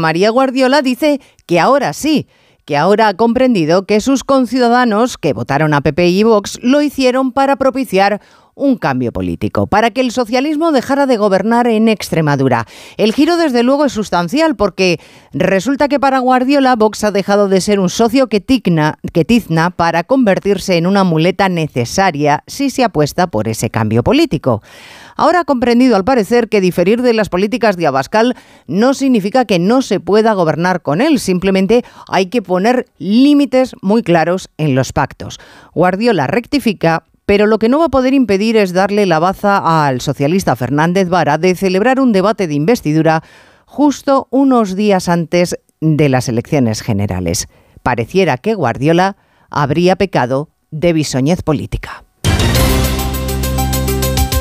María Guardiola dice que ahora sí, que ahora ha comprendido que sus conciudadanos que votaron a PP y Vox lo hicieron para propiciar un cambio político, para que el socialismo dejara de gobernar en Extremadura. El giro, desde luego, es sustancial porque resulta que para Guardiola Vox ha dejado de ser un socio que, tizna para convertirse en una muleta necesaria si se apuesta por ese cambio político. Ahora ha comprendido, al parecer, que diferir de las políticas de Abascal no significa que no se pueda gobernar con él, simplemente hay que poner límites muy claros en los pactos. Guardiola rectifica pero lo que no va a poder impedir es darle la baza al socialista Fernández Vara de celebrar un debate de investidura justo unos días antes de las elecciones generales. Pareciera que Guardiola habría pecado de bisoñez política.